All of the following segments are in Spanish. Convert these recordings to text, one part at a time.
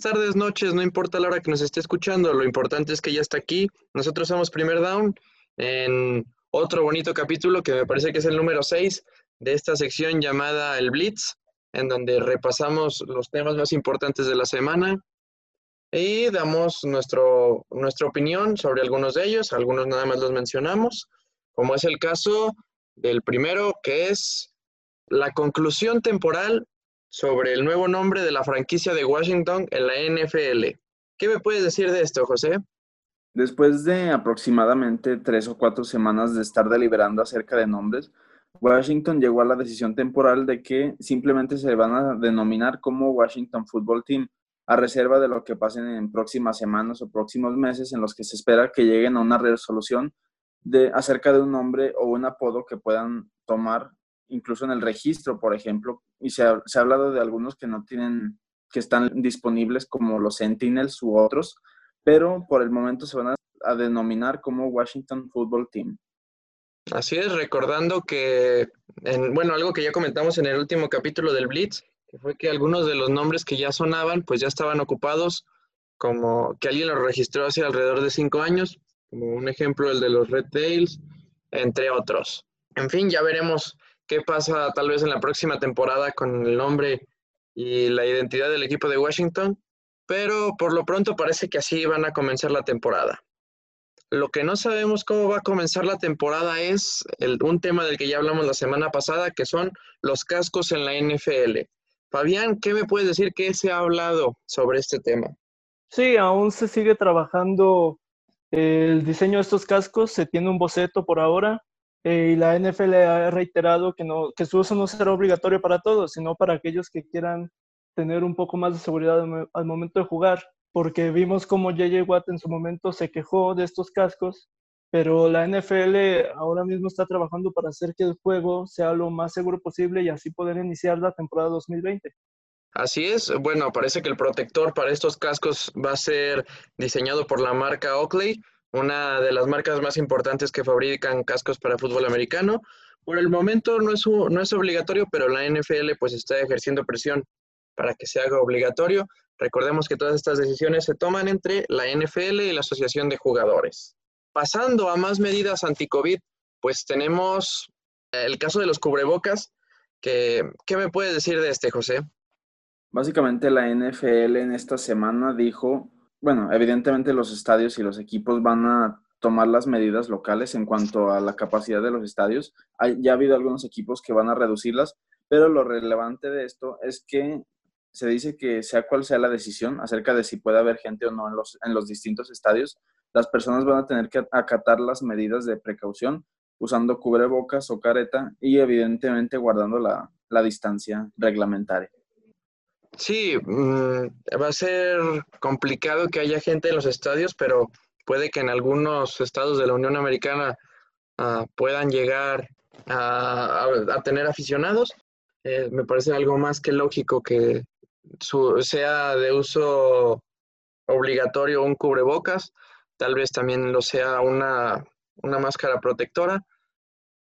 días, tardes, noches, no importa la hora que nos esté escuchando, lo importante es que ya está aquí. Nosotros somos Primer Down en otro bonito capítulo que me parece que es el número 6 de esta sección llamada El Blitz, en donde repasamos los temas más importantes de la semana y damos nuestro, nuestra opinión sobre algunos de ellos, algunos nada más los mencionamos, como es el caso del primero, que es la conclusión temporal sobre el nuevo nombre de la franquicia de Washington en la NFL. ¿Qué me puedes decir de esto, José? Después de aproximadamente tres o cuatro semanas de estar deliberando acerca de nombres, Washington llegó a la decisión temporal de que simplemente se van a denominar como Washington Football Team, a reserva de lo que pasen en próximas semanas o próximos meses en los que se espera que lleguen a una resolución de, acerca de un nombre o un apodo que puedan tomar incluso en el registro, por ejemplo, y se ha, hablado de algunos que no tienen, que están disponibles como los Sentinels u otros, pero por el momento se van a, denominar como Washington Football Team. Así es, recordando que, en, bueno, algo que ya comentamos en el último capítulo del Blitz, que fue que algunos de los nombres que ya sonaban, pues ya estaban ocupados, como que alguien los registró hace alrededor de cinco años, como un ejemplo el de los Red Tails, entre otros. En fin, ya veremos qué pasa tal vez en la próxima temporada con el nombre y la identidad del equipo de Washington, pero por lo pronto parece que así van a comenzar la temporada. Lo que no sabemos cómo va a comenzar la temporada es un tema del que ya hablamos la semana pasada, que son los cascos en la NFL. Fabián, ¿qué me puedes decir? ¿Qué se ha hablado sobre este tema? Sí, aún se sigue trabajando el diseño de estos cascos, se tiene un boceto por ahora, eh, y la NFL ha reiterado que, no, que su uso no será obligatorio para todos, sino para aquellos que quieran tener un poco más de seguridad al momento de jugar, porque vimos como JJ Watt en su momento se quejó de estos cascos, pero la NFL ahora mismo está trabajando para hacer que el juego sea lo más seguro posible y así poder iniciar la temporada 2020. Así es, bueno, parece que el protector para estos cascos va a ser diseñado por la marca Oakley, una de las marcas más importantes que fabrican cascos para fútbol americano. Por el momento no es, no es obligatorio, pero la NFL pues está ejerciendo presión para que se haga obligatorio. Recordemos que todas estas decisiones se toman entre la NFL y la Asociación de Jugadores. Pasando a más medidas anti-COVID, pues tenemos el caso de los cubrebocas. Que, ¿Qué me puedes decir de este, José? Básicamente la NFL en esta semana dijo bueno, evidentemente los estadios y los equipos van a tomar las medidas locales en cuanto a la capacidad de los estadios. ya ha habido algunos equipos que van a reducirlas, pero lo relevante de esto es que se dice que sea cual sea la decisión acerca de si puede haber gente o no en los, en los distintos estadios, las personas van a tener que acatar las medidas de precaución usando cubrebocas o careta y evidentemente guardando la distancia reglamentaria. Sí, mm, va a ser complicado que haya gente en los estadios, pero puede que en algunos estados de la Unión Americana ah, puedan llegar a, tener aficionados. Eh, me parece algo más que lógico que sea de uso obligatorio un cubrebocas, tal vez también lo sea una, máscara protectora.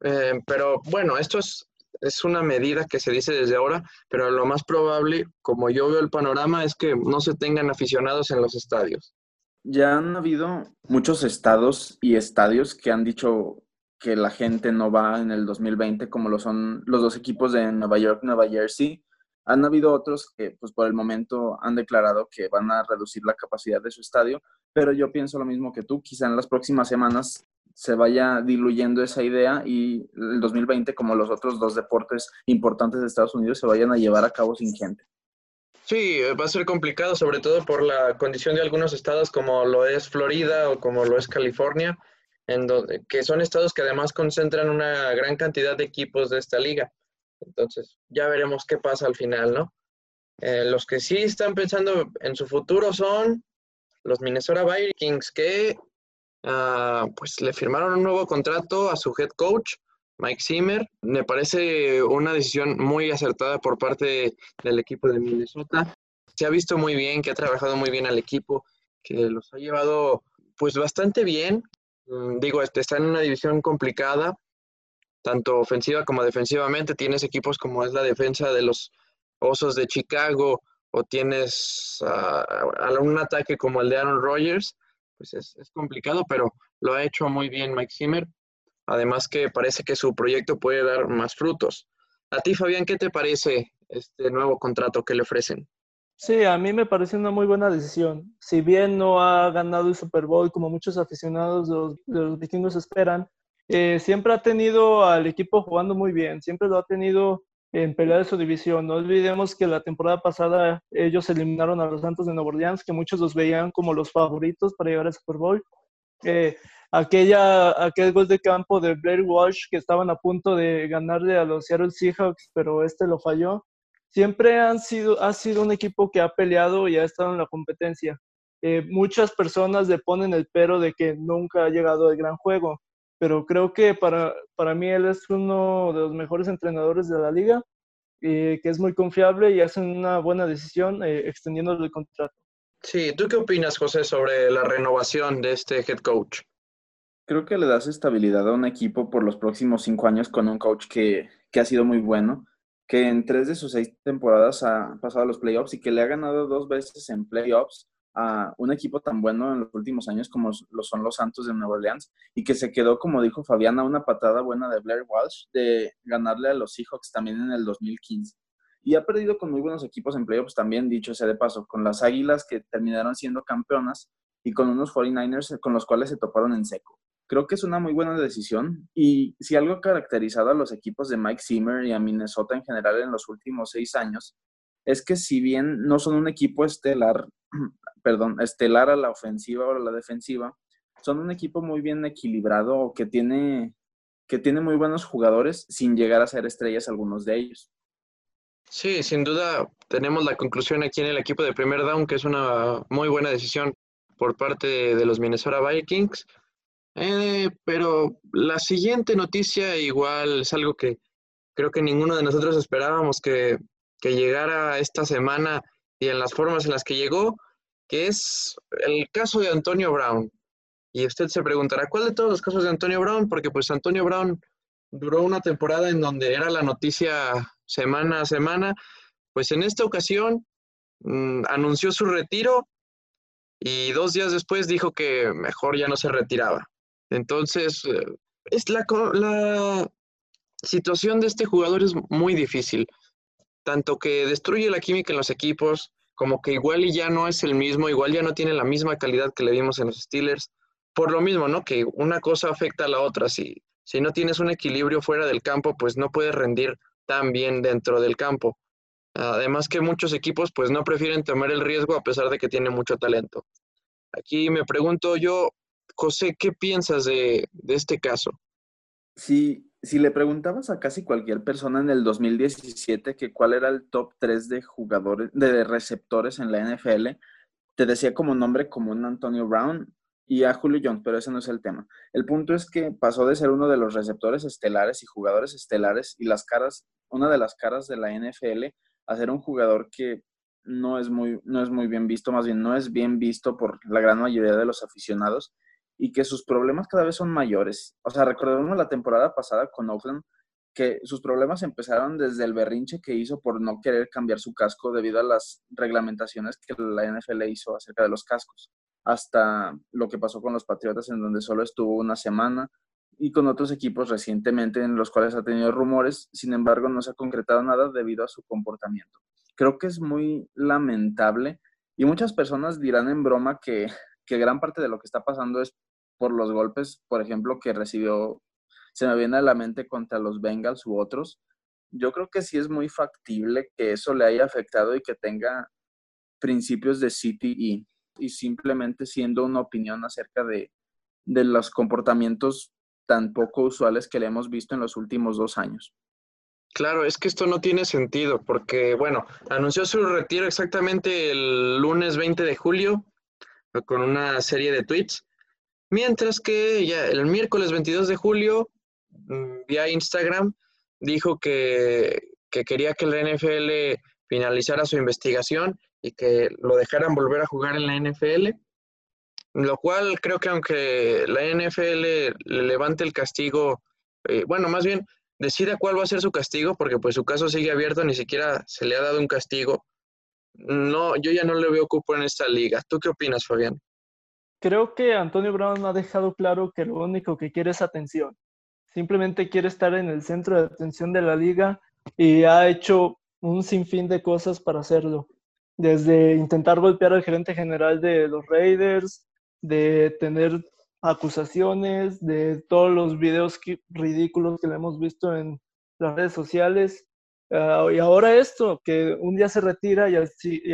Eh, pero bueno, esto es es una medida que se dice desde ahora, pero lo más probable, como yo veo el panorama, es que no se tengan aficionados en los estadios. Ya han habido muchos estados y estadios que han dicho que la gente no va en el 2020, como lo son los dos equipos de Nueva York, Nueva Jersey. Han habido otros que, pues por el momento, han declarado que van a reducir la capacidad de su estadio, pero yo pienso lo mismo que tú. Quizá en las próximas semanas se vaya diluyendo esa idea y el 2020, como los otros dos deportes importantes de Estados Unidos, se vayan a llevar a cabo sin gente. Sí, va a ser complicado, sobre todo por la condición de algunos estados como lo es Florida o como lo es California, en donde, que son estados que además concentran una gran cantidad de equipos de esta liga. Entonces, ya veremos qué pasa al final, ¿no? Eh, los que sí están pensando en su futuro son los Minnesota Vikings, que Ah, pues le firmaron un nuevo contrato a su head coach, Mike Zimmer. Me parece una decisión muy acertada por parte del equipo de Minnesota. Se ha visto muy bien, que ha trabajado muy bien al equipo, que los ha llevado pues bastante bien. Mm, digo, este, está en una división complicada, tanto ofensiva como defensivamente. Tienes equipos como es la defensa de los Osos de Chicago o tienes un ataque como el de Aaron Rodgers, pues es, complicado, pero lo ha hecho muy bien Mike Zimmer. Además que parece que su proyecto puede dar más frutos. A ti, Fabián, ¿qué te parece este nuevo contrato que le ofrecen? Sí, a mí me parece una muy buena decisión. Si bien no ha ganado el Super Bowl como muchos aficionados de los, vikingos esperan, eh, siempre ha tenido al equipo jugando muy bien, siempre lo ha tenido en pelea de su división. No olvidemos que la temporada pasada ellos eliminaron a los Santos de Nueva Orleans, que muchos los veían como los favoritos para llegar al Super Bowl. Eh, aquella, aquel gol de campo de Blair Walsh que estaban a punto de ganarle a los Seattle Seahawks, pero este lo falló siempre han sido, ha sido un equipo que ha peleado y ha estado en la competencia. Eh, muchas personas le ponen el pero de que nunca ha llegado al gran juego, pero creo que para, para mí él es uno de los mejores entrenadores de la liga, eh, que es muy confiable y hacen una buena decisión eh, extendiendo el contrato. Sí, ¿tú qué opinas, José, sobre la renovación de este head coach? Creo que le das estabilidad a un equipo por los próximos cinco años con un coach que, que ha sido muy bueno que en tres de sus seis temporadas ha pasado a los playoffs y que le ha ganado dos veces en playoffs a un equipo tan bueno en los últimos años como lo son los Santos de Nueva Orleans y que se quedó, como dijo Fabiana, una patada buena de Blair Walsh de ganarle a los Seahawks también en el 2015. Y ha perdido con muy buenos equipos en playoffs también, dicho sea de paso, con las Águilas que terminaron siendo campeonas y con unos 49ers con los cuales se toparon en seco creo que es una muy buena decisión. Y si algo ha caracterizado a los equipos de Mike Zimmer y a Minnesota en general en los últimos seis años, es que si bien no son un equipo estelar, perdón, estelar a la ofensiva o a la defensiva, son un equipo muy bien equilibrado que tiene, que tiene muy buenos jugadores sin llegar a ser estrellas algunos de ellos. Sí, sin duda tenemos la conclusión aquí en el equipo de primer down que es una muy buena decisión por parte de los Minnesota Vikings. Eh, pero la siguiente noticia igual es algo que creo que ninguno de nosotros esperábamos que, que llegara esta semana y en las formas en las que llegó, que es el caso de Antonio Brown. Y usted se preguntará, ¿cuál de todos los casos de Antonio Brown? Porque pues Antonio Brown duró una temporada en donde era la noticia semana a semana. Pues en esta ocasión mm, anunció su retiro y dos días después dijo que mejor ya no se retiraba. Entonces, eh, es la, la situación de este jugador es muy difícil, tanto que destruye la química en los equipos, como que igual y ya no es el mismo, igual ya no tiene la misma calidad que le vimos en los Steelers, por lo mismo, ¿no? Que una cosa afecta a la otra, si, si no tienes un equilibrio fuera del campo, pues no puedes rendir tan bien dentro del campo. Además que muchos equipos pues no prefieren tomar el riesgo a pesar de que tiene mucho talento. Aquí me pregunto yo, José, ¿qué piensas de, este caso? Si, si le preguntabas a casi cualquier persona en el 2017 que cuál era el top 3 de jugadores, de receptores en la NFL, te decía como nombre común Antonio Brown y a Julio Jones, pero ese no es el tema. El punto es que pasó de ser uno de los receptores estelares y jugadores estelares y las caras, una de las caras de la NFL, a ser un jugador que no es muy, no es muy bien visto, más bien no es bien visto por la gran mayoría de los aficionados y que sus problemas cada vez son mayores. O sea, recordemos la temporada pasada con Oakland, que sus problemas empezaron desde el berrinche que hizo por no querer cambiar su casco debido a las reglamentaciones que la NFL hizo acerca de los cascos, hasta lo que pasó con los Patriotas en donde solo estuvo una semana y con otros equipos recientemente en los cuales ha tenido rumores, sin embargo no se ha concretado nada debido a su comportamiento. Creo que es muy lamentable y muchas personas dirán en broma que que gran parte de lo que está pasando es por los golpes, por ejemplo, que recibió, se me viene a la mente contra los Bengals u otros. Yo creo que sí es muy factible que eso le haya afectado y que tenga principios de CTE y simplemente siendo una opinión acerca de, de los comportamientos tan poco usuales que le hemos visto en los últimos dos años. Claro, es que esto no tiene sentido porque, bueno, anunció su retiro exactamente el lunes 20 de julio con una serie de tweets. Mientras que ya el miércoles 22 de julio, mm, vía Instagram, dijo que, quería que la NFL finalizara su investigación y que lo dejaran volver a jugar en la NFL. Lo cual creo que aunque la NFL le levante el castigo, eh, bueno, más bien decida cuál va a ser su castigo, porque pues su caso sigue abierto, ni siquiera se le ha dado un castigo no, yo ya no le veo cupo en esta liga. ¿Tú qué opinas, Fabián? Creo que Antonio Brown ha dejado claro que lo único que quiere es atención. Simplemente quiere estar en el centro de atención de la liga y ha hecho un sinfín de cosas para hacerlo. Desde intentar golpear al gerente general de los Raiders, de tener acusaciones, de todos los videos ridículos que le hemos visto en las redes sociales. Ah, y ahora esto, que un día se retira y,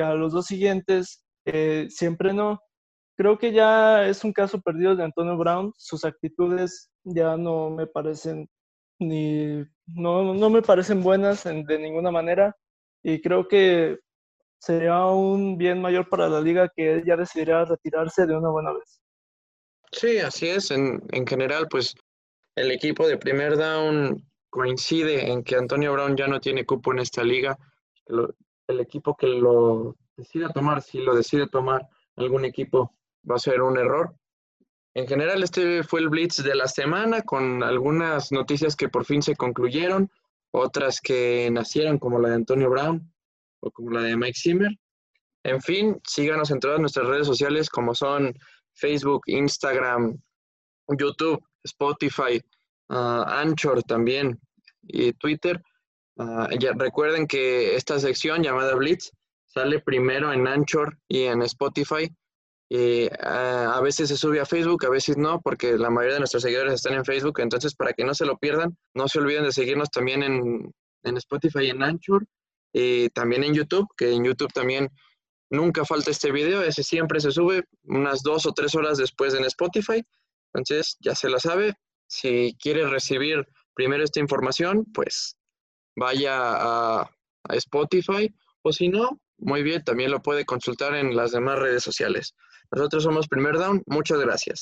a los dos siguientes eh, siempre no. Creo que ya es un caso perdido de Antonio Brown. Sus actitudes ya no me parecen ni no, no me parecen buenas de ninguna manera y creo que sería un bien mayor para la liga que él ya decidiera retirarse de una buena vez. Sí, así es. En, en general, pues el equipo de primer down coincide en que Antonio Brown ya no tiene cupo en esta liga. el equipo que lo decida tomar, si lo decide tomar algún equipo, va a ser un error. En general, este fue el Blitz de la semana con algunas noticias que por fin se concluyeron, otras que nacieron como la de Antonio Brown o como la de Mike Zimmer. En fin, síganos en todas nuestras redes sociales como son Facebook, Instagram, YouTube, Spotify, ah, Anchor también y Twitter. Ah, ya recuerden que esta sección llamada Blitz sale primero en Anchor y en Spotify eh, a, veces se sube a Facebook, a veces no, porque la mayoría de nuestros seguidores están en Facebook. Entonces, para que no se lo pierdan, no se olviden de seguirnos también en, en Spotify y en Anchor. Y también en YouTube, que en YouTube también nunca falta este video. Ese siempre se sube unas dos o tres horas después en Spotify. Entonces, ya se la sabe. Si quiere recibir primero esta información, pues vaya a Spotify. O si no, muy bien, también lo puede consultar en las demás redes sociales. Nosotros somos Primer Down. Muchas gracias.